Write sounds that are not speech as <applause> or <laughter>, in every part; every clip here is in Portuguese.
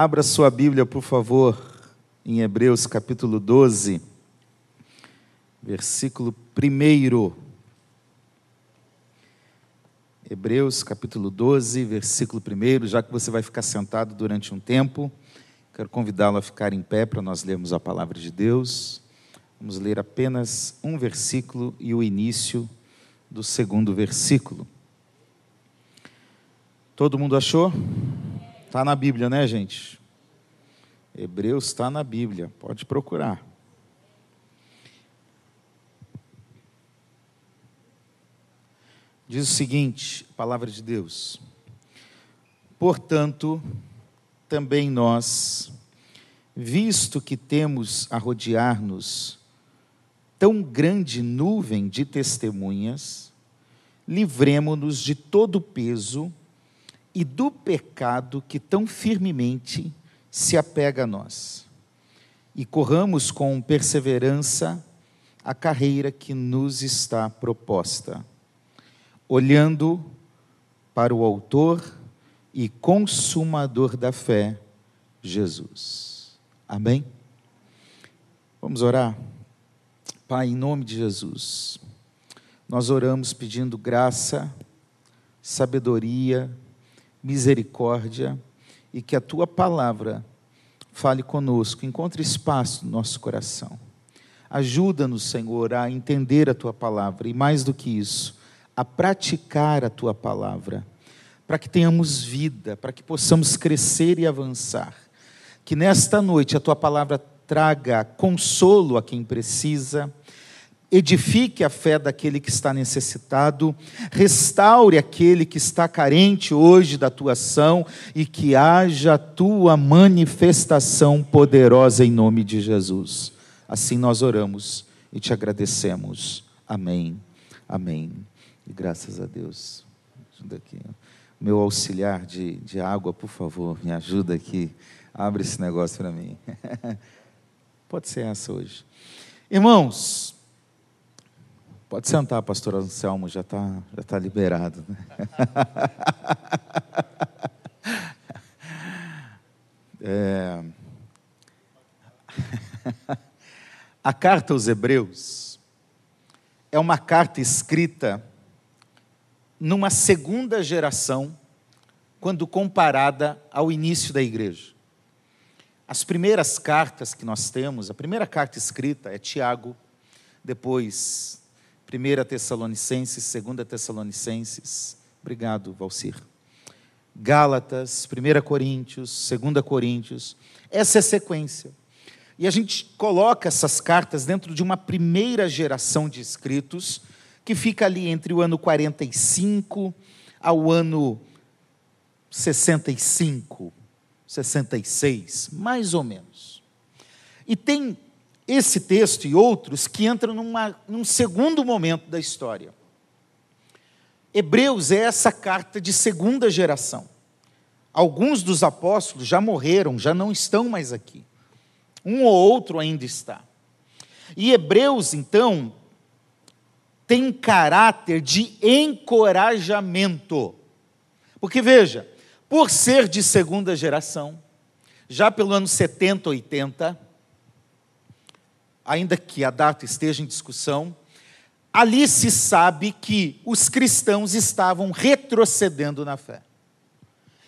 Abra sua Bíblia, por favor, em Hebreus capítulo 12, versículo 1. Hebreus capítulo 12, versículo 1. Já que você vai ficar sentado durante um tempo, quero convidá-lo a ficar em pé para nós lermos a palavra de Deus. Vamos ler apenas um versículo e o início do segundo versículo. Todo mundo achou? Está na Bíblia, né, gente? Hebreus está na Bíblia, pode procurar. Diz o seguinte, a palavra de Deus: Portanto, também nós, visto que temos a rodear-nos tão grande nuvem de testemunhas, livremo-nos de todo o peso e do pecado que tão firmemente se apega a nós. E corramos com perseverança a carreira que nos está proposta, olhando para o Autor e Consumador da fé, Jesus. Amém? Vamos orar? Pai, em nome de Jesus, nós oramos pedindo graça, sabedoria, misericórdia e que a tua palavra fale conosco, encontre espaço no nosso coração. Ajuda-nos, Senhor, a entender a tua palavra e, mais do que isso, a praticar a tua palavra, para que tenhamos vida, para que possamos crescer e avançar. Que nesta noite a tua palavra traga consolo a quem precisa, edifique a fé daquele que está necessitado, restaure aquele que está carente hoje da tua ação e que haja a tua manifestação poderosa em nome de Jesus. Assim nós oramos e te agradecemos. Amém. Amém. E graças a Deus. Ajuda aqui. Meu auxiliar de, de água, por favor, me ajuda aqui. Abre esse negócio para mim. <laughs> Pode ser essa hoje. Irmãos, Pode sentar, pastor Anselmo, já está já tá liberado. Né? <laughs> É... <laughs> A carta aos Hebreus é uma carta escrita numa segunda geração, quando comparada ao início da igreja. As primeiras cartas que nós temos, a primeira carta escrita é Tiago, depois 1 Tessalonicenses, 2 Tessalonicenses. Obrigado, Valcir. Gálatas, 1 Coríntios, 2 Coríntios. Essa é a sequência. E a gente coloca essas cartas dentro de uma primeira geração de escritos, que fica ali entre o ano 45 ao ano 65, 66, mais ou menos. E tem esse texto e outros que entram numa, num segundo momento da história. Hebreus é essa carta de segunda geração. Alguns dos apóstolos já morreram, já não estão mais aqui. Um ou outro ainda está. E Hebreus, então, tem um caráter de encorajamento. Porque veja, por ser de segunda geração, já pelo ano 70, 80, ainda que a data esteja em discussão, ali se sabe que os cristãos estavam retrocedendo na fé.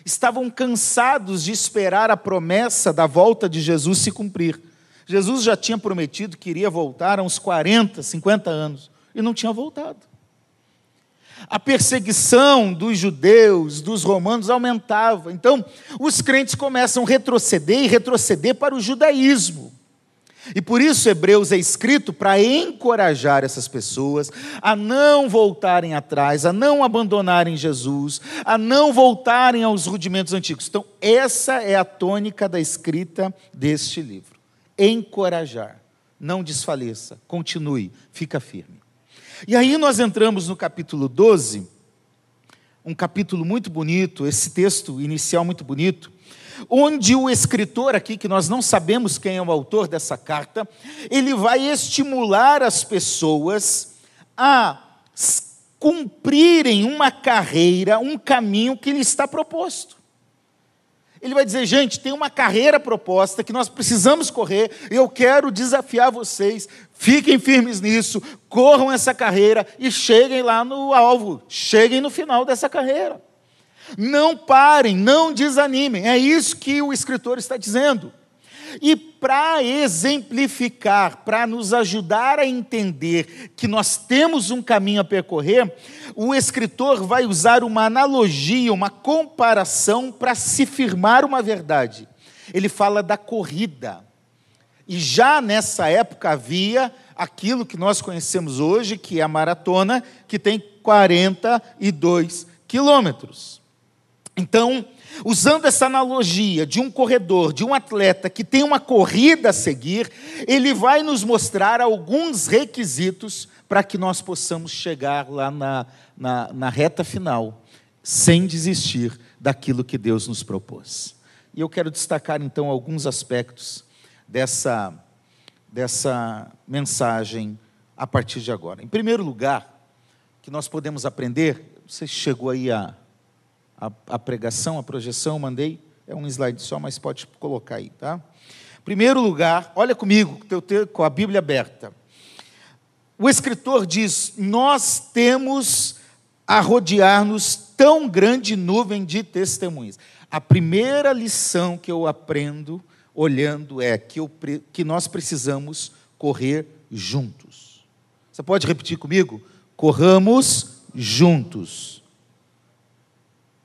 Estavam cansados de esperar a promessa da volta de Jesus se cumprir. Jesus já tinha prometido que iria voltar a uns 40, 50 anos e não tinha voltado. A perseguição dos judeus, dos romanos aumentava. Então, os crentes começam a retroceder e retroceder para o judaísmo. E por isso Hebreus é escrito para encorajar essas pessoas a não voltarem atrás, a não abandonarem Jesus, a não voltarem aos rudimentos antigos. Então, essa é a tônica da escrita deste livro. Encorajar, não desfaleça, continue, fica firme. E aí nós entramos no capítulo 12, um capítulo muito bonito, esse texto inicial muito bonito, onde o escritor aqui, que nós não sabemos quem é o autor dessa carta, ele vai estimular as pessoas a cumprirem uma carreira, um caminho que lhe está proposto. Ele vai dizer, gente, tem uma carreira proposta que nós precisamos correr, eu quero desafiar vocês, fiquem firmes nisso, corram essa carreira e cheguem lá no alvo, cheguem no final dessa carreira. Não parem, não desanimem, é isso que o escritor está dizendo. E para exemplificar, para nos ajudar a entender que nós temos um caminho a percorrer, o escritor vai usar uma analogia, uma comparação para se firmar uma verdade. Ele fala da corrida. E já nessa época havia aquilo que nós conhecemos hoje, que é a maratona, que tem 42 quilômetros. Então, Usando essa analogia de um corredor, de um atleta que tem uma corrida a seguir, ele vai nos mostrar alguns requisitos para que nós possamos chegar lá na, na, na reta final, sem desistir daquilo que Deus nos propôs. E eu quero destacar então alguns aspectos dessa, dessa mensagem a partir de agora. Em primeiro lugar, que nós podemos aprender, você chegou aí a a, a pregação, a projeção, mandei, é um slide só, mas pode colocar aí, tá? Primeiro lugar, olha comigo, com a Bíblia aberta. O escritor diz: Nós temos a rodear-nos tão grande nuvem de testemunhas. A primeira lição que eu aprendo olhando é que, eu, que nós precisamos correr juntos. Você pode repetir comigo? Corramos juntos.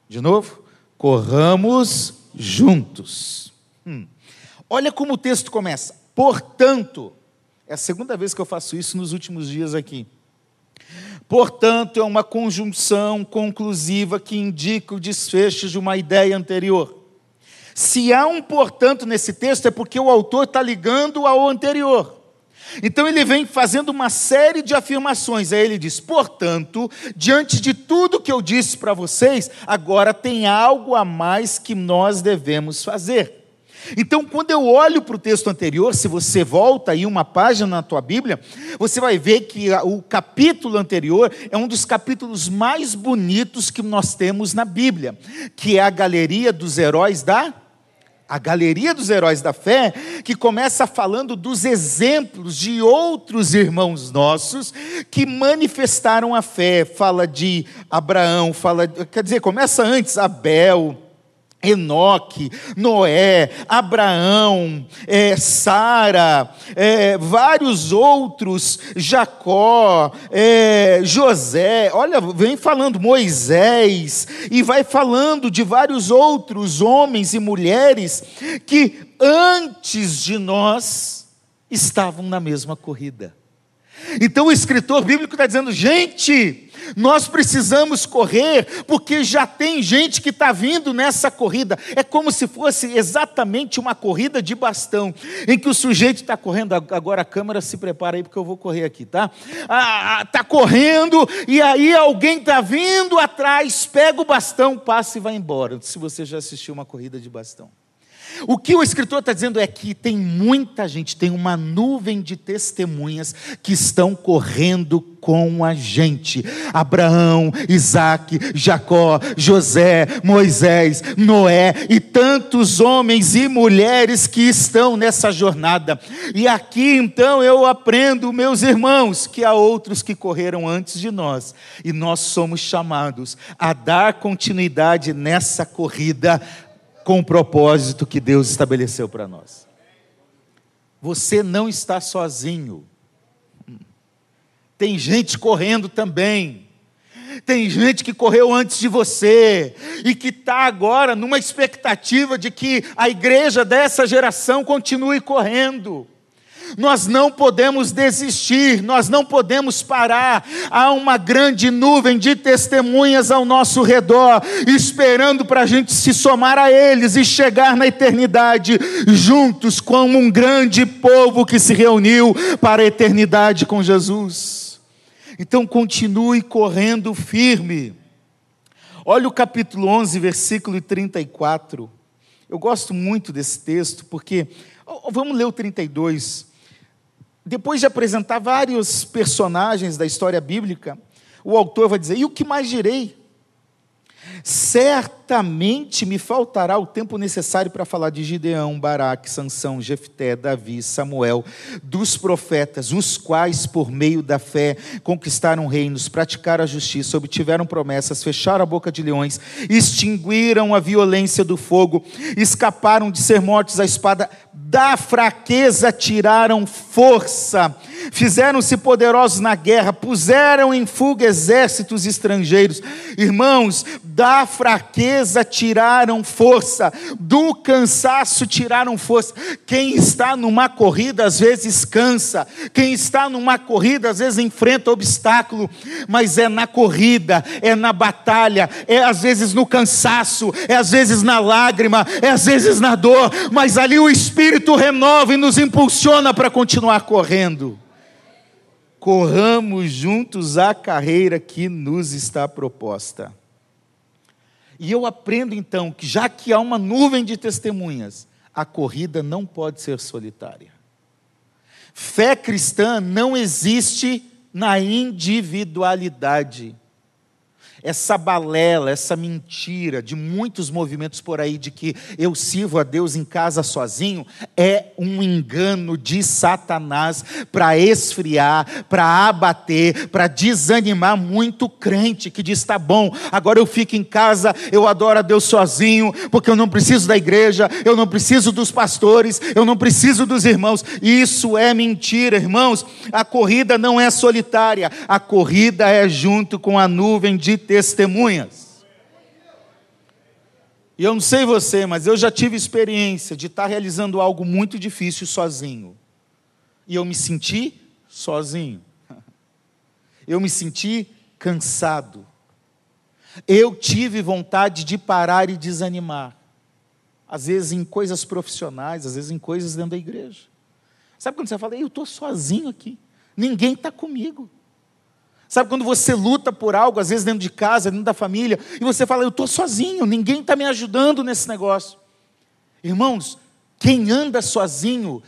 De novo, corramos juntos. Hum. Olha como o texto começa. Portanto, é a segunda vez que eu faço isso nos últimos dias aqui. Portanto, é uma conjunção conclusiva que indica o desfecho de uma ideia anterior. Se há um portanto nesse texto, é porque o autor está ligando ao anterior. Então ele vem fazendo uma série de afirmações. Aí ele diz: portanto, diante de tudo que eu disse para vocês, agora tem algo a mais que nós devemos fazer. Então, quando eu olho para o texto anterior, se você volta aí uma página na tua Bíblia, você vai ver que o capítulo anterior é um dos capítulos mais bonitos que nós temos na Bíblia, que é a galeria dos heróis da a galeria dos heróis da fé, que começa falando dos exemplos de outros irmãos nossos que manifestaram a fé. Fala de Abraão, fala, quer dizer, começa antes Abel, Enoque, Noé, Abraão, é, Sara, é, vários outros, Jacó, é, José, olha, vem falando Moisés, e vai falando de vários outros homens e mulheres que antes de nós estavam na mesma corrida. Então o escritor bíblico está dizendo, gente, nós precisamos correr, porque já tem gente que está vindo nessa corrida. É como se fosse exatamente uma corrida de bastão, em que o sujeito está correndo. Agora a câmera se prepara aí, porque eu vou correr aqui, tá? Está ah, correndo, e aí alguém está vindo atrás, pega o bastão, passa e vai embora. Se você já assistiu uma corrida de bastão. O que o escritor está dizendo é que tem muita gente, tem uma nuvem de testemunhas que estão correndo com a gente. Abraão, Isaac, Jacó, José, Moisés, Noé e tantos homens e mulheres que estão nessa jornada. E aqui então eu aprendo, meus irmãos, que há outros que correram antes de nós e nós somos chamados a dar continuidade nessa corrida com o propósito que Deus estabeleceu para nós. Você não está sozinho. Tem gente correndo também. Tem gente que correu antes de você e que está agora numa expectativa de que a igreja dessa geração continue correndo. Nós não podemos desistir, nós não podemos parar. Há uma grande nuvem de testemunhas ao nosso redor, esperando para a gente se somar a eles e chegar na eternidade juntos, como um grande povo que se reuniu para a eternidade com Jesus. Então continue correndo firme. Olha o capítulo 11, versículo 34. Eu gosto muito desse texto, porque. Vamos ler o 32 depois de apresentar vários personagens da história bíblica, o autor vai dizer: E o que mais direi? Certamente me faltará o tempo necessário para falar de Gideão, Baraque, Sansão, Jefté, Davi, Samuel, dos profetas, os quais, por meio da fé, conquistaram reinos, praticaram a justiça, obtiveram promessas, fecharam a boca de leões, extinguiram a violência do fogo, escaparam de ser mortos à espada, da fraqueza tiraram força, fizeram-se poderosos na guerra, puseram em fuga exércitos estrangeiros. Irmãos, da fraqueza tiraram força, do cansaço tiraram força. Quem está numa corrida às vezes cansa, quem está numa corrida às vezes enfrenta obstáculo, mas é na corrida, é na batalha, é às vezes no cansaço, é às vezes na lágrima, é às vezes na dor, mas ali o Espírito Espírito renova e nos impulsiona para continuar correndo. Corramos juntos a carreira que nos está proposta. E eu aprendo então que, já que há uma nuvem de testemunhas, a corrida não pode ser solitária. Fé cristã não existe na individualidade essa balela, essa mentira de muitos movimentos por aí de que eu sirvo a Deus em casa sozinho, é um engano de Satanás para esfriar, para abater, para desanimar muito crente que diz: tá bom, agora eu fico em casa, eu adoro a Deus sozinho, porque eu não preciso da igreja, eu não preciso dos pastores, eu não preciso dos irmãos. Isso é mentira, irmãos. A corrida não é solitária, a corrida é junto com a nuvem de testemunhas. E eu não sei você, mas eu já tive experiência de estar realizando algo muito difícil sozinho. E eu me senti sozinho. <laughs> Eu me senti cansado. Eu tive vontade de parar e desanimar. Às vezes em coisas profissionais, às vezes em coisas dentro da igreja. Sabe quando você fala, eu estou sozinho aqui, ninguém está comigo. Sabe quando você luta por algo, às vezes dentro de casa, dentro da família, e você fala, eu estou sozinho, ninguém está me ajudando nesse negócio. Irmãos, quem anda sozinho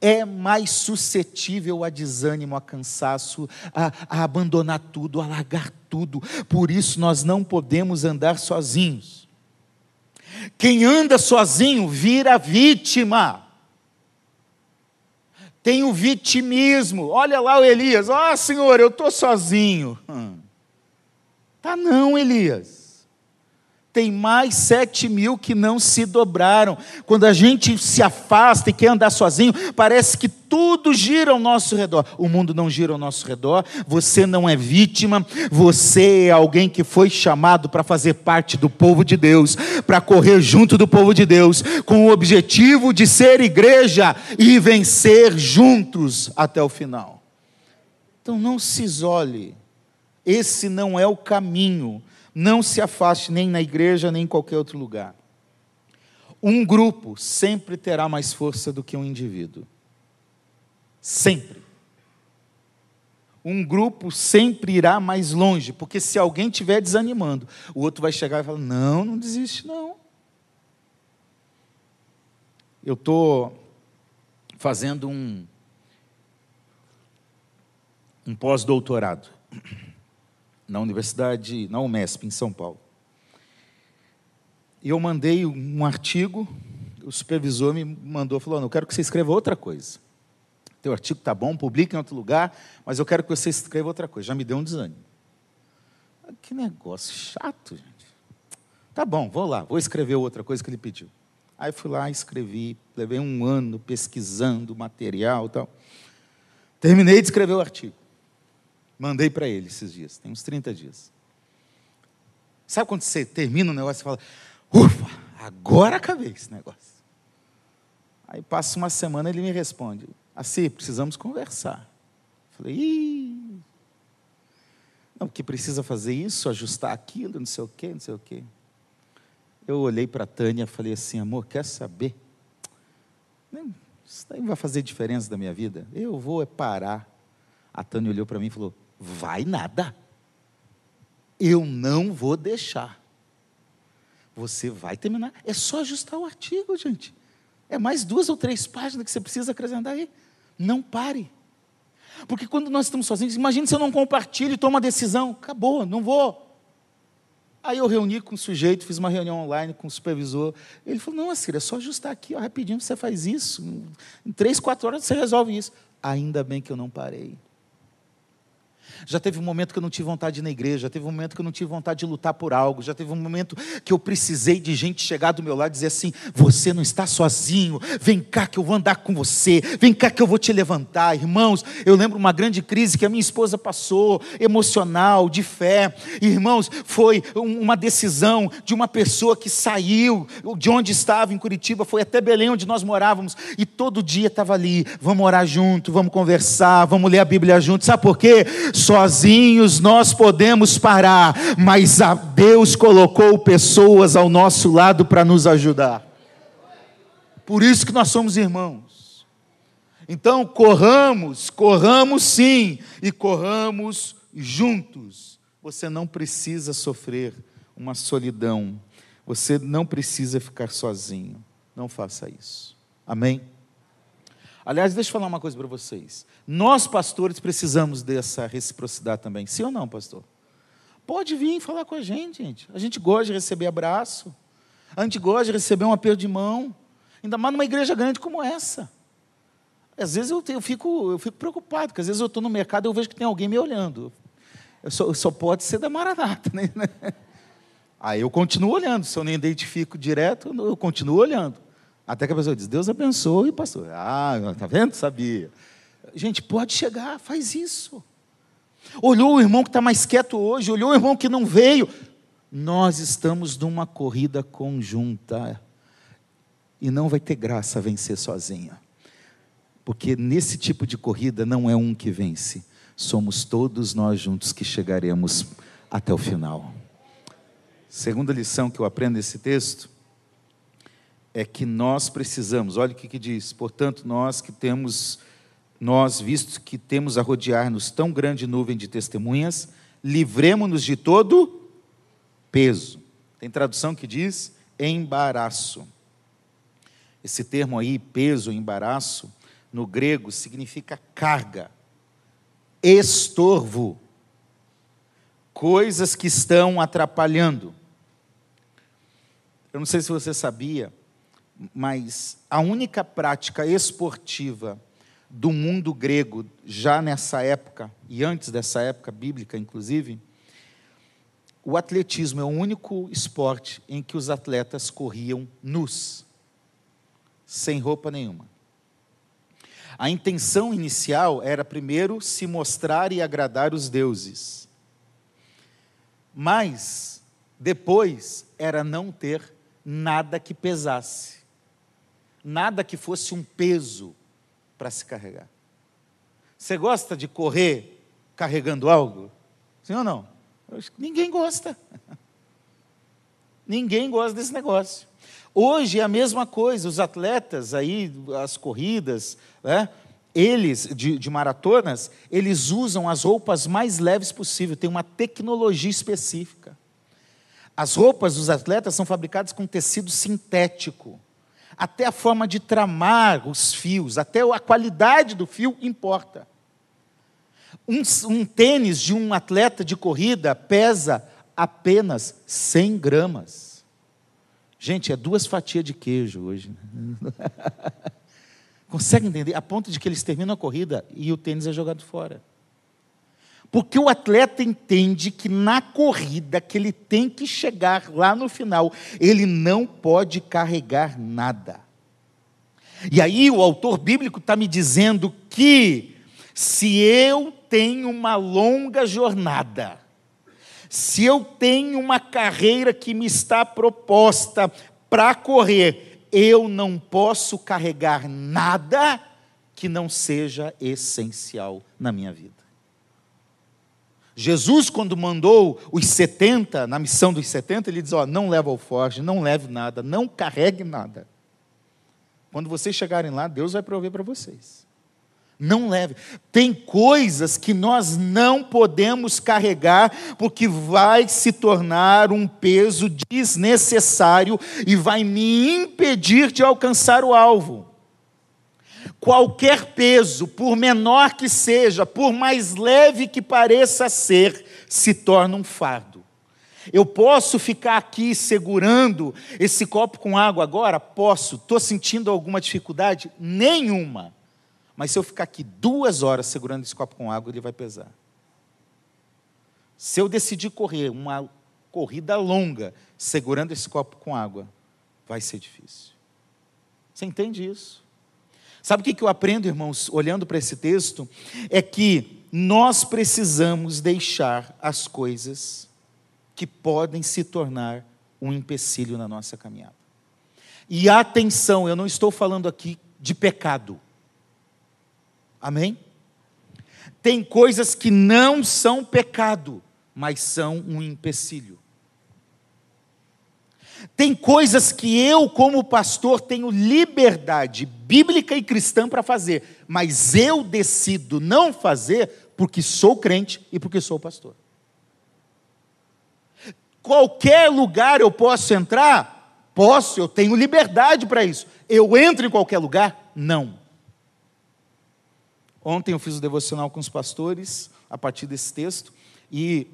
é mais suscetível a desânimo, a cansaço, a, a abandonar tudo, a largar tudo. Por isso nós não podemos andar sozinhos. Quem anda sozinho vira vítima tem o vitimismo. Olha lá o Elias, ó oh, Senhor, eu estou sozinho. Hum. Tá não, Elias tem mais sete mil que não se dobraram. Quando a gente se afasta e quer andar sozinho, parece que tudo gira ao nosso redor. O mundo não gira ao nosso redor, você não é vítima, você é alguém que foi chamado para fazer parte do povo de Deus, para correr junto do povo de Deus, com o objetivo de ser igreja e vencer juntos até o final. Então não se isole, esse não é o caminho não se afaste nem na igreja, nem em qualquer outro lugar. Um grupo sempre terá mais força do que um indivíduo. Sempre. Um grupo sempre irá mais longe, porque se alguém estiver desanimando, o outro vai chegar e falar: Não, não desiste, não. Eu estou fazendo um, um pós-doutorado na Universidade, na UMESP, em São Paulo. E eu mandei um artigo, o supervisor me mandou, falou, não, eu quero que você escreva outra coisa. Teu artigo está bom, publique em outro lugar, mas eu quero que você escreva outra coisa. Já me deu um desânimo. Ah, que negócio chato, gente. Tá bom, vou lá, vou escrever outra coisa que ele pediu. Aí fui lá, escrevi, levei um ano pesquisando material e tal. Terminei de escrever o artigo. Mandei para ele esses dias, tem uns 30 dias. Sabe quando você termina o negócio e fala, ufa, agora acabei esse negócio. Aí passa uma semana ele me responde, assim, precisamos conversar. Falei, Ih, não, porque precisa fazer isso, ajustar aquilo, não sei o quê, não sei o quê. Eu olhei para a Tânia e falei assim, amor, quer saber? Isso não vai fazer diferença da minha vida. Eu vou é parar. A Tânia olhou para mim e falou: Vai nada. Eu não vou deixar. Você vai terminar. É só ajustar o artigo, gente. É mais duas ou três páginas que você precisa acrescentar aí. Não pare. Porque quando nós estamos sozinhos, imagine se eu não compartilho e tomo uma decisão. Acabou, não vou. Aí eu reuni com o sujeito, fiz uma reunião online com o supervisor. Ele falou: Não, Assira, é só ajustar aqui, ó, rapidinho você faz isso. Em três, quatro horas você resolve isso. Ainda bem que eu não parei. Já teve um momento que eu não tive vontade de ir na igreja, já teve um momento que eu não tive vontade de lutar por algo, já teve um momento que eu precisei de gente chegar do meu lado e dizer assim: você não está sozinho, vem cá que eu vou andar com você, vem cá que eu vou te levantar. Irmãos, eu lembro uma grande crise que a minha esposa passou, emocional, de fé. Irmãos, foi uma decisão de uma pessoa que saiu de onde estava em Curitiba, foi até Belém, onde nós morávamos, e todo dia estava ali: vamos orar junto, vamos conversar, vamos ler a Bíblia junto. Sabe por quê? Sozinhos nós podemos parar, mas a Deus colocou pessoas ao nosso lado para nos ajudar. Por isso que nós somos irmãos. Então, corramos, corramos sim, e corramos juntos. Você não precisa sofrer uma solidão. Você não precisa ficar sozinho. Não faça isso. Amém? Aliás, deixa eu falar uma coisa para vocês. Nós, pastores, precisamos dessa reciprocidade também. Sim ou não, pastor? Pode vir falar com a gente, gente. A gente gosta de receber abraço. A gente gosta de receber um aperto de mão. Ainda mais numa igreja grande como essa. Às vezes eu, eu, fico, eu fico preocupado, porque às vezes eu estou no mercado e eu vejo que tem alguém me olhando. Eu só, só pode ser da Maranata, <laughs> né? Aí eu continuo olhando. Se eu nem identifico direto, eu continuo olhando. Até que a pessoa diz, Deus abençoe, pastor. Ah, tá vendo? Sabia. Gente, pode chegar, faz isso. Olhou o irmão que está mais quieto hoje, olhou o irmão que não veio. Nós estamos numa corrida conjunta. E não vai ter graça vencer sozinha. Porque nesse tipo de corrida não é um que vence. Somos todos nós juntos que chegaremos até o final. Segunda lição que eu aprendo nesse texto é que nós precisamos, olha o que, que diz, portanto, nós que temos, nós, visto que temos a rodear-nos tão grande nuvem de testemunhas, livremos-nos de todo peso. Tem tradução que diz embaraço. Esse termo aí, peso, embaraço, no grego significa carga, estorvo, coisas que estão atrapalhando. Eu não sei se você sabia, mas a única prática esportiva do mundo grego, já nessa época, e antes dessa época bíblica, inclusive, o atletismo é o único esporte em que os atletas corriam nus, sem roupa nenhuma. A intenção inicial era primeiro se mostrar e agradar os deuses, mas depois era não ter nada que pesasse nada que fosse um peso para se carregar. Você gosta de correr carregando algo? Sim ou não? Ninguém gosta. <laughs> Ninguém gosta desse negócio. Hoje é a mesma coisa, os atletas aí, as corridas, né? eles, de, de, maratonas, eles usam as roupas mais leves possível, tem uma tecnologia específica. As roupas dos atletas são fabricadas com tecido sintético até a forma de tramar os fios, até a qualidade do fio importa. Um, um tênis de um atleta de corrida pesa apenas 100 gramas. Gente, é duas fatias de queijo hoje. Né? <laughs> Consegue entender? A ponto de que eles terminam a corrida e o tênis é jogado fora. Porque o atleta entende que na corrida que ele tem que chegar lá no final, ele não pode carregar nada. E aí o autor bíblico está me dizendo que se eu tenho uma longa jornada, se eu tenho uma carreira que me está proposta para correr, eu não posso carregar nada que não seja essencial na minha vida. Jesus, quando mandou os 70, na missão dos 70, ele diz: Ó, não leva o forte, não leve nada, não carregue nada. Quando vocês chegarem lá, Deus vai prover para vocês. Não leve. Tem coisas que nós não podemos carregar, porque vai se tornar um peso desnecessário e vai me impedir de alcançar o alvo. Qualquer peso, por menor que seja, por mais leve que pareça ser, se torna um fardo. Eu posso ficar aqui segurando esse copo com água agora? Posso. Estou sentindo alguma dificuldade? Nenhuma. Mas se eu ficar aqui duas horas segurando esse copo com água, ele vai pesar. Se eu decidir correr uma corrida longa segurando esse copo com água, vai ser difícil. Você entende isso? Sabe o que eu aprendo, irmãos, olhando para esse texto? É que nós precisamos deixar as coisas que podem se tornar um empecilho na nossa caminhada. E atenção, eu não estou falando aqui de pecado. Amém? Tem coisas que não são pecado, mas são um empecilho. Tem coisas que eu, como pastor, tenho liberdade bíblica e cristã para fazer, mas eu decido não fazer porque sou crente e porque sou pastor. Qualquer lugar eu posso entrar? Posso, eu tenho liberdade para isso. Eu entro em qualquer lugar? Não. Ontem eu fiz o devocional com os pastores, a partir desse texto, e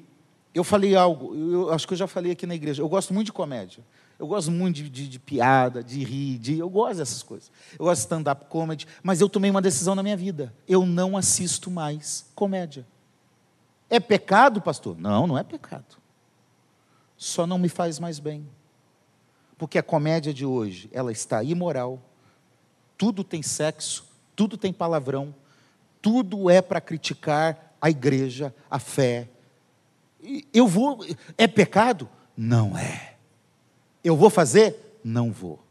eu falei algo, eu acho que eu já falei aqui na igreja. Eu gosto muito de comédia. Eu gosto muito de, de, de piada, de rir, de, eu gosto dessas coisas. Eu gosto de stand-up comedy, mas eu tomei uma decisão na minha vida. Eu não assisto mais comédia. É pecado, pastor? Não, não é pecado. Só não me faz mais bem. Porque a comédia de hoje, ela está imoral. Tudo tem sexo, tudo tem palavrão, tudo é para criticar a igreja, a fé. Eu vou. É pecado? Não é. Eu vou fazer? Não vou,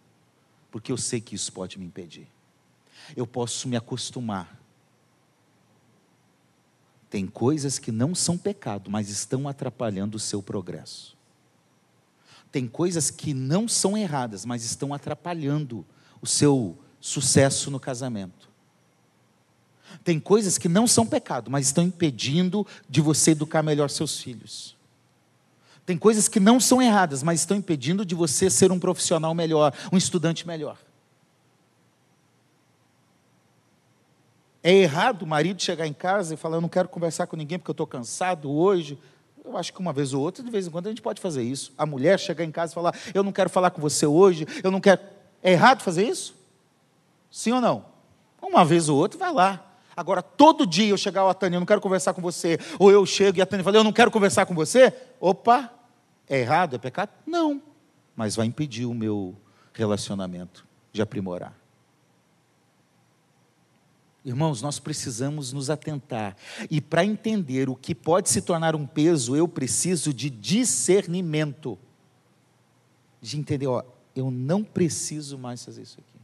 porque eu sei que isso pode me impedir. Eu posso me acostumar. Tem coisas que não são pecado, mas estão atrapalhando o seu progresso. Tem coisas que não são erradas, mas estão atrapalhando o seu sucesso no casamento. Tem coisas que não são pecado, mas estão impedindo de você educar melhor seus filhos. Tem coisas que não são erradas, mas estão impedindo de você ser um profissional melhor, um estudante melhor. É errado o marido chegar em casa e falar: Eu não quero conversar com ninguém porque eu estou cansado hoje. Eu acho que uma vez ou outra, de vez em quando, a gente pode fazer isso. A mulher chegar em casa e falar: Eu não quero falar com você hoje, eu não quero. É errado fazer isso? Sim ou não? Uma vez ou outra, vai lá. Agora, todo dia eu chegar ao Tânia, eu não quero conversar com você, ou eu chego e a Tânia fala, eu não quero conversar com você, opa, é errado? É pecado? Não. Mas vai impedir o meu relacionamento de aprimorar. Irmãos, nós precisamos nos atentar. E para entender o que pode se tornar um peso, eu preciso de discernimento. De entender, ó, eu não preciso mais fazer isso aqui.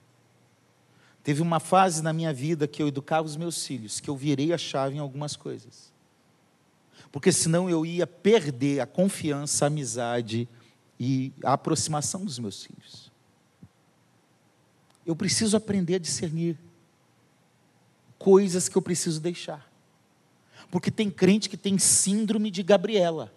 Teve uma fase na minha vida que eu educava os meus filhos, que eu virei a chave em algumas coisas porque senão eu ia perder a confiança, a amizade e a aproximação dos meus filhos. Eu preciso aprender a discernir coisas que eu preciso deixar. Porque tem crente que tem síndrome de Gabriela.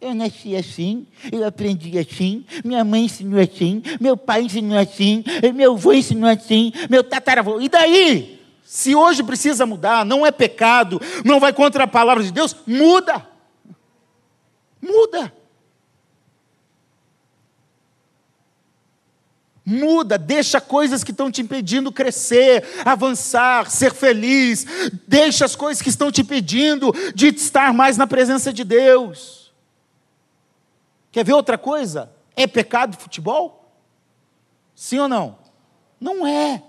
Eu nasci assim, eu aprendi assim, minha mãe ensinou assim, meu pai ensinou assim, meu avô ensinou assim, meu tataravô. E daí? Se hoje precisa mudar, não é pecado, não vai contra a palavra de Deus, muda. Muda. Muda, deixa coisas que estão te impedindo crescer, avançar, ser feliz. Deixa as coisas que estão te impedindo de estar mais na presença de Deus. Quer ver outra coisa? É pecado futebol? Sim ou não? Não é.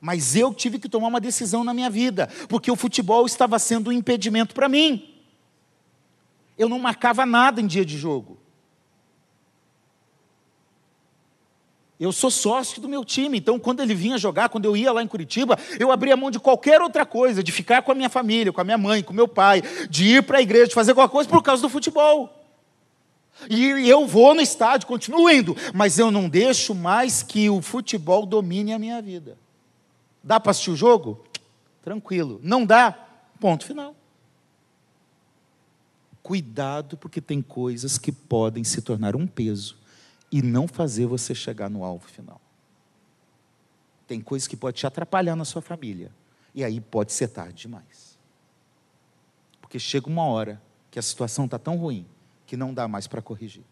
Mas eu tive que tomar uma decisão na minha vida, porque o futebol estava sendo um impedimento para mim. Eu não marcava nada em dia de jogo. Eu sou sócio do meu time, então quando ele vinha jogar, quando eu ia lá em Curitiba, eu abria mão de qualquer outra coisa, de ficar com a minha família, com a minha mãe, com meu pai, de ir para a igreja, de fazer qualquer coisa por causa do futebol. E eu vou no estádio, continuo indo, mas eu não deixo mais que o futebol domine a minha vida. Dá para assistir o jogo? Tranquilo. Não dá? Ponto final. Cuidado, porque tem coisas que podem se tornar um peso e não fazer você chegar no alvo final. Tem coisas que podem te atrapalhar na sua família. E aí pode ser tarde demais. Porque chega uma hora que a situação está tão ruim que não dá mais para corrigir.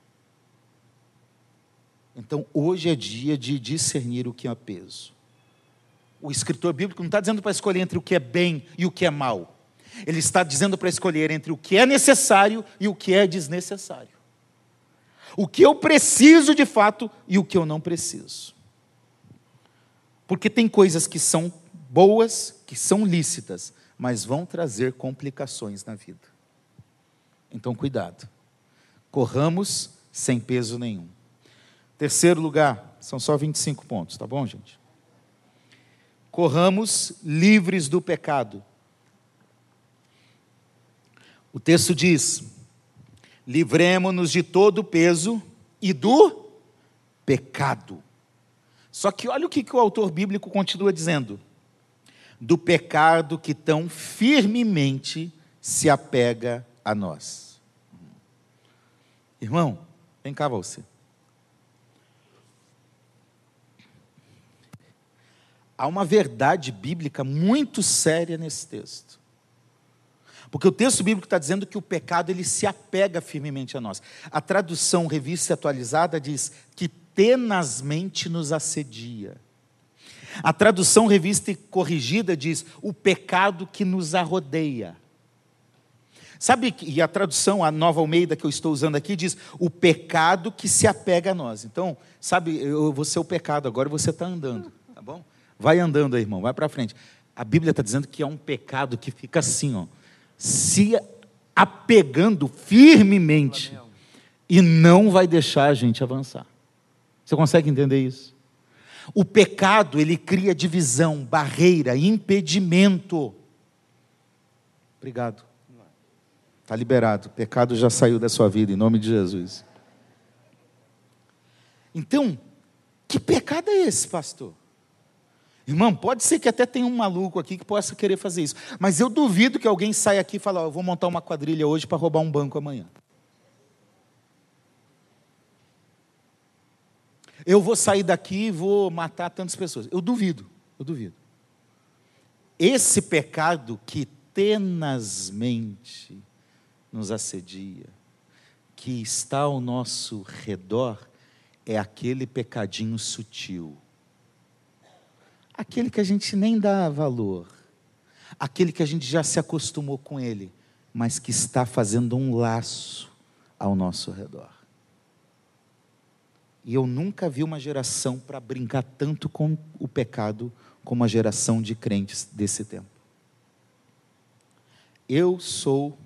Então, hoje é dia de discernir o que é peso. O escritor bíblico não está dizendo para escolher entre o que é bem e o que é mal. Ele está dizendo para escolher entre o que é necessário e o que é desnecessário. O que eu preciso de fato e o que eu não preciso. Porque tem coisas que são boas, que são lícitas, mas vão trazer complicações na vida. Então, cuidado. Corramos sem peso nenhum. Terceiro lugar, são só 25 pontos, tá bom, gente? Corramos livres do pecado. O texto diz: livremos-nos de todo o peso e do pecado. Só que olha o que, que o autor bíblico continua dizendo: do pecado que tão firmemente se apega a nós. Irmão, vem cá você. Há uma verdade bíblica muito séria nesse texto. Porque o texto bíblico está dizendo que o pecado ele se apega firmemente a nós. A tradução revista atualizada diz que tenazmente nos assedia. A tradução revista e corrigida diz o pecado que nos arrodeia. Sabe, e a tradução, a nova Almeida que eu estou usando aqui, diz o pecado que se apega a nós. Então, sabe, eu vou ser o pecado, agora você está andando? Vai andando aí, irmão, vai para frente. A Bíblia está dizendo que é um pecado que fica assim, ó, se apegando firmemente e não vai deixar a gente avançar. Você consegue entender isso? O pecado, ele cria divisão, barreira, impedimento. Obrigado. Está liberado. O pecado já saiu da sua vida, em nome de Jesus. Então, que pecado é esse, pastor? Irmão, pode ser que até tenha um maluco aqui que possa querer fazer isso, mas eu duvido que alguém saia aqui e fale: oh, eu vou montar uma quadrilha hoje para roubar um banco amanhã. Eu vou sair daqui e vou matar tantas pessoas. Eu duvido, eu duvido. Esse pecado que tenazmente nos assedia, que está ao nosso redor, é aquele pecadinho sutil aquele que a gente nem dá valor, aquele que a gente já se acostumou com ele, mas que está fazendo um laço ao nosso redor. E eu nunca vi uma geração para brincar tanto com o pecado como a geração de crentes desse tempo. Eu sou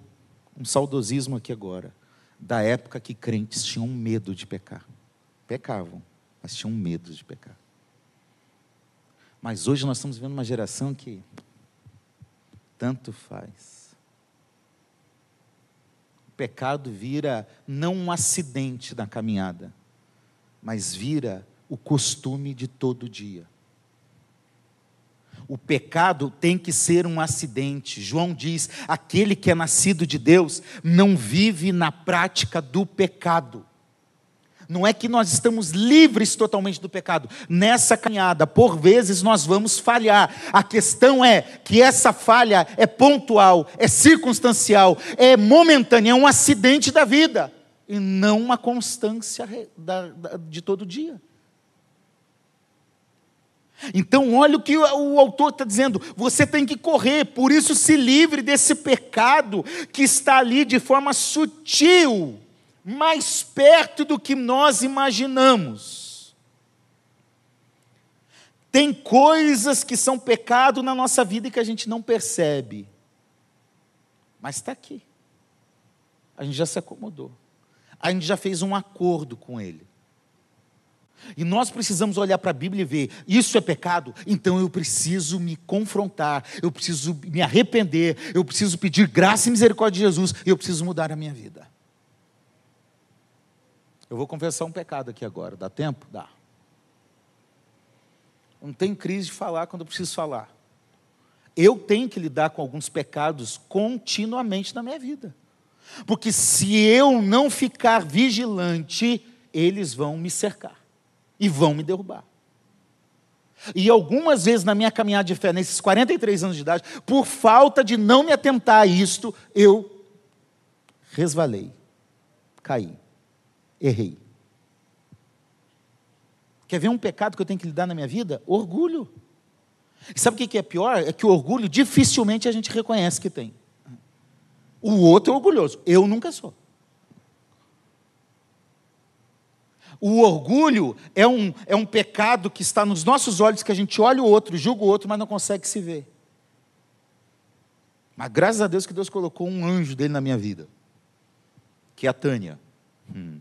um saudosismo aqui agora, da época que crentes tinham medo de pecar. Pecavam, mas tinham medo de pecar. Mas hoje nós estamos vivendo uma geração que tanto faz. O pecado vira não um acidente na caminhada, mas vira o costume de todo dia. O pecado tem que ser um acidente. João diz: aquele que é nascido de Deus não vive na prática do pecado. Não é que nós estamos livres totalmente do pecado. Nessa caminhada, por vezes nós vamos falhar. A questão é que essa falha é pontual, é circunstancial, é momentânea, é um acidente da vida e não uma constância de todo dia. Então, olha o que o autor está dizendo: você tem que correr, por isso se livre desse pecado que está ali de forma sutil mais perto do que nós imaginamos. Tem coisas que são pecado na nossa vida e que a gente não percebe, mas está aqui. A gente já se acomodou, a gente já fez um acordo com Ele. E nós precisamos olhar para a Bíblia e ver: isso é pecado, então eu preciso me confrontar, eu preciso me arrepender, eu preciso pedir graça e misericórdia de Jesus, e eu preciso mudar a minha vida. Eu vou confessar um pecado aqui agora. Dá tempo? Dá. Não tem crise de falar quando eu preciso falar. Eu tenho que lidar com alguns pecados continuamente na minha vida. Porque se eu não ficar vigilante, eles vão me cercar e vão me derrubar. E algumas vezes na minha caminhada de fé, nesses 43 anos de idade, por falta de não me atentar a isto, eu resvalei, caí, errei. Quer ver um pecado que eu tenho que lidar na minha vida? Orgulho. E sabe o que é pior? É que o orgulho dificilmente a gente reconhece que tem. O outro é orgulhoso, eu nunca sou. O orgulho é um, é um pecado que está nos nossos olhos, que a gente olha o outro, julga o outro, mas não consegue se ver. Mas graças a Deus que Deus colocou um anjo dele na minha vida, que é a Tânia. Hum.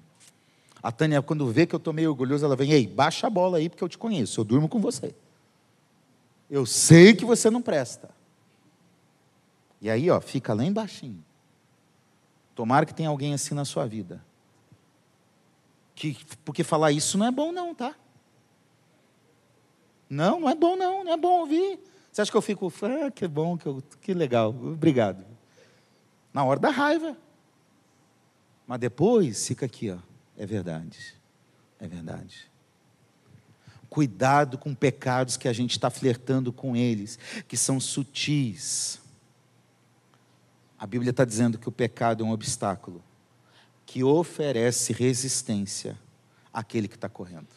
A Tânia, quando vê que eu estou meio orgulhoso, ela vem, ei, baixa a bola aí, porque eu te conheço, eu durmo com você. Eu sei que você não presta. E aí, ó, fica lá embaixo. Tomara que tenha alguém assim na sua vida. Que, porque falar isso não é bom, não, tá? Não, não é bom, não, não é bom ouvir. Você acha que eu fico, ah, que bom, que, eu, que legal, obrigado. Na hora da raiva. Mas depois fica aqui, ó. É verdade. É verdade. Cuidado com pecados que a gente está flertando com eles, que são sutis. A Bíblia está dizendo que o pecado é um obstáculo que oferece resistência àquele que está correndo.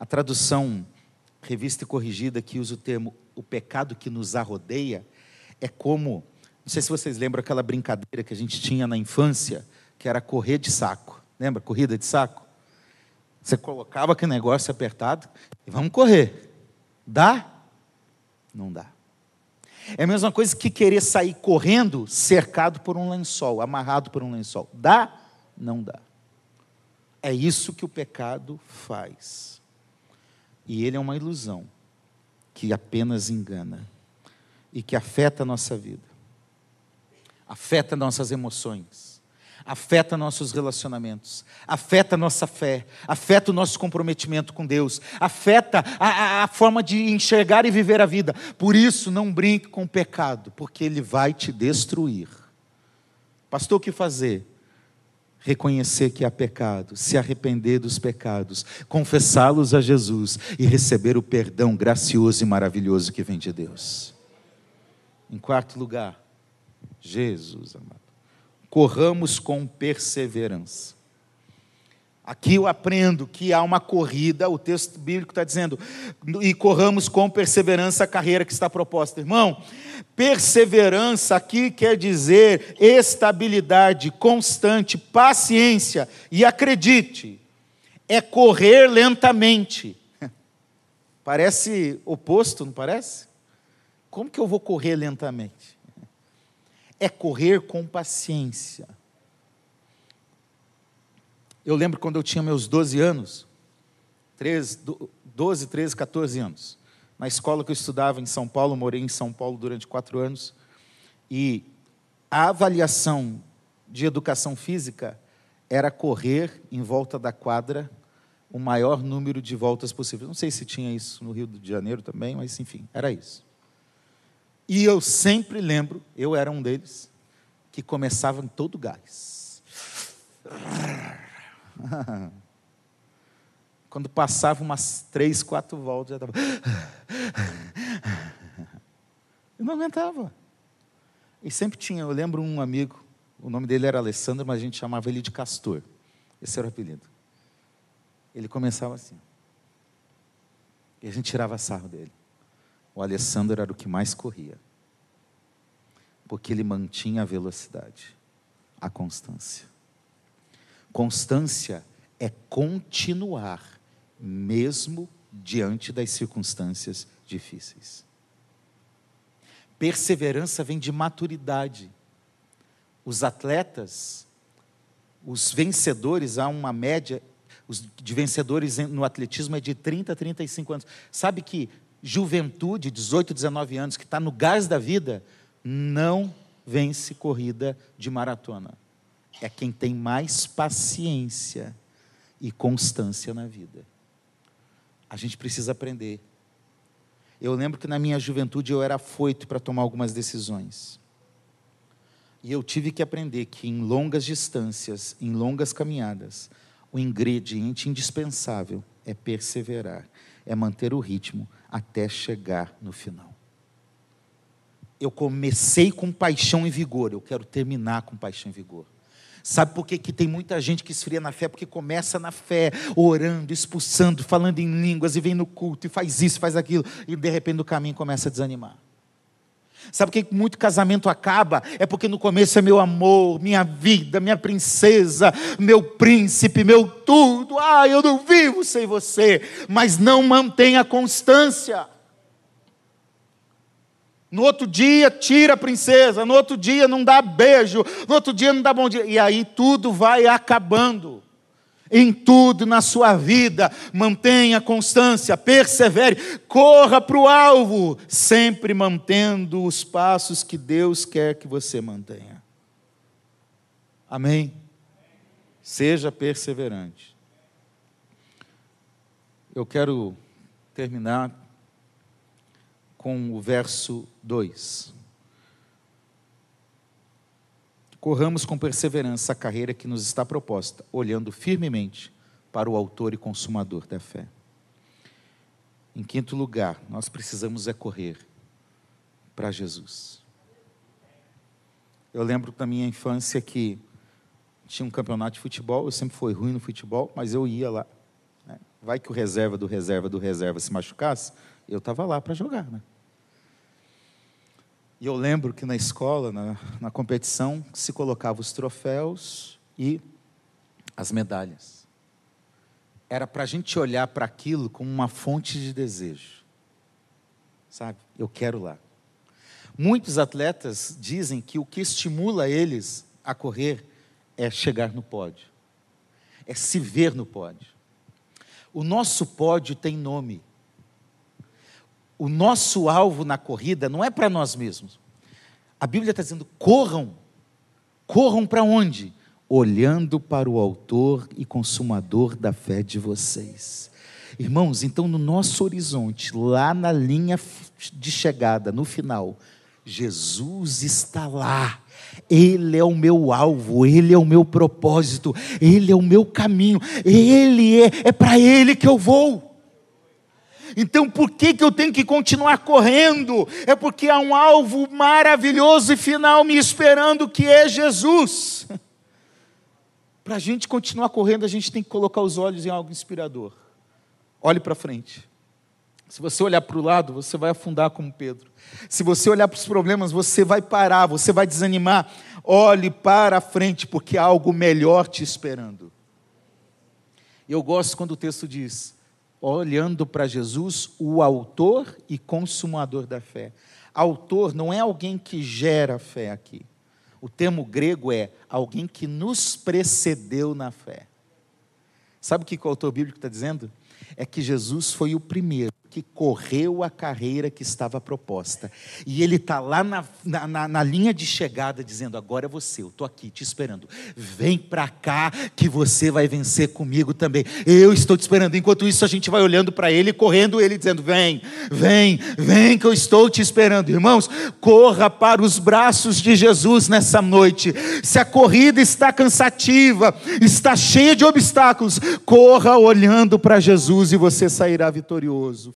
A tradução revista e corrigida que usa o termo o pecado que nos arrodeia é como, não sei se vocês lembram aquela brincadeira que a gente tinha na infância, que era correr de saco. Lembra? Corrida de saco? Você colocava aquele negócio apertado e vamos correr. Dá? Não dá. É a mesma coisa que querer sair correndo cercado por um lençol, amarrado por um lençol. Dá? Não dá. É isso que o pecado faz. E ele é uma ilusão que apenas engana e que afeta a nossa vida, afeta nossas emoções afeta nossos relacionamentos, afeta nossa fé, afeta o nosso comprometimento com Deus, afeta a, a, a, forma de enxergar e viver a vida. Por isso, não brinque com o pecado, porque ele vai te destruir. Pastor, o que fazer? Reconhecer que há pecado, se arrepender dos pecados, confessá-los a Jesus e receber o perdão gracioso e maravilhoso que vem de Deus. Em quarto lugar, Jesus, amado corramos com perseverança. Aqui eu aprendo que há uma corrida, o texto bíblico está dizendo, e corramos com perseverança a carreira que está proposta. Irmão, perseverança aqui quer dizer estabilidade, constante, paciência, e acredite, é correr lentamente. <laughs> Parece oposto, não parece? Como que eu vou correr lentamente? É correr com paciência. Eu lembro quando eu tinha meus 12 anos, 13, 12, 13, 14 anos, na escola que eu estudava em São Paulo, morei em São Paulo durante quatro anos, e a avaliação de educação física era correr em volta da quadra o maior número de voltas possível. Não sei se tinha isso no Rio de Janeiro também, mas enfim, era isso. E eu sempre lembro, eu era um deles, que começava em todo gás. <laughs> Quando passava umas três, quatro voltas, já estava. <laughs> Eu não aguentava. E sempre tinha, eu lembro um amigo, o nome dele era Alessandro, mas a gente chamava ele de Castor. Esse era o apelido. Ele começava assim. E a gente tirava sarro dele. O Alessandro era o que mais corria. Porque ele mantinha a velocidade, a constância. Constância é continuar, mesmo diante das circunstâncias difíceis. Perseverança vem de maturidade. Os atletas, os vencedores, há uma média os de vencedores no atletismo é de 30 a 35 anos. Sabe que juventude, 18, 19 anos, que está no gás da vida, não vence corrida de maratona. É quem tem mais paciência e constância na vida. A gente precisa aprender. Eu lembro que na minha juventude eu era afoito para tomar algumas decisões. E eu tive que aprender que em longas distâncias, em longas caminhadas, o ingrediente indispensável é perseverar, é manter o ritmo até chegar no final. Eu comecei com paixão e vigor, eu quero terminar com paixão e vigor. Sabe por que, que tem muita gente que esfria na fé? Porque começa na fé, orando, expulsando, falando em línguas, e vem no culto, e faz isso, faz aquilo, e de repente no caminho começa a desanimar. Sabe por que muito casamento acaba? É porque no começo é meu amor, minha vida, minha princesa, meu príncipe, meu tudo. Ah, eu não vivo sem você, mas não mantém a constância. No outro dia tira a princesa, no outro dia não dá beijo, no outro dia não dá bom dia. E aí tudo vai acabando. Em tudo na sua vida, mantenha constância, persevere, corra para o alvo, sempre mantendo os passos que Deus quer que você mantenha. Amém? Seja perseverante. Eu quero terminar com o verso 2. Corramos com perseverança a carreira que nos está proposta, olhando firmemente para o Autor e Consumador da fé. Em quinto lugar, nós precisamos é correr para Jesus. Eu lembro da minha infância que tinha um campeonato de futebol, eu sempre fui ruim no futebol, mas eu ia lá. Né? Vai que o reserva do reserva do reserva se machucasse, eu estava lá para jogar. Né? E eu lembro que na escola, na, na competição, se colocava os troféus e as medalhas. Era para a gente olhar para aquilo como uma fonte de desejo. Sabe? Eu quero lá. Muitos atletas dizem que o que estimula eles a correr é chegar no pódio, é se ver no pódio. O nosso pódio tem nome o nosso alvo na corrida não é para nós mesmos. A Bíblia está dizendo: corram. Corram para onde? Olhando para o Autor e Consumador da fé de vocês. Irmãos, então no nosso horizonte, lá na linha de chegada, no final, Jesus está lá. Ele é o meu alvo, Ele é o meu propósito, Ele é o meu caminho, Ele é, é para Ele que eu vou. Então por que, que eu tenho que continuar correndo? É porque há um alvo maravilhoso e final me esperando, que é Jesus. <laughs> Para a gente continuar correndo, a gente tem que colocar os olhos em algo inspirador. Olhe para frente. Se você olhar para o lado, você vai afundar como Pedro. Se você olhar para os problemas, você vai parar, você vai desanimar. Olhe para frente, porque há algo melhor te esperando. Eu gosto quando o texto diz: olhando para Jesus, o autor e consumador da fé. Autor não é alguém que gera fé aqui. O termo grego é alguém que nos precedeu na fé. Sabe o que o autor bíblico está dizendo? É que Jesus foi o primeiro que correu a carreira que estava proposta. E ele está lá na, na, na, linha de chegada, dizendo: Agora é você, eu estou aqui te esperando. Vem para cá que você vai vencer comigo também. Eu estou te esperando. Enquanto isso, a gente vai olhando para ele, correndo, ele dizendo: Vem, vem, vem que eu estou te esperando. Irmãos, corra para os braços de Jesus nessa noite. Se a corrida está cansativa, está cheia de obstáculos, corra olhando para Jesus e você sairá vitorioso.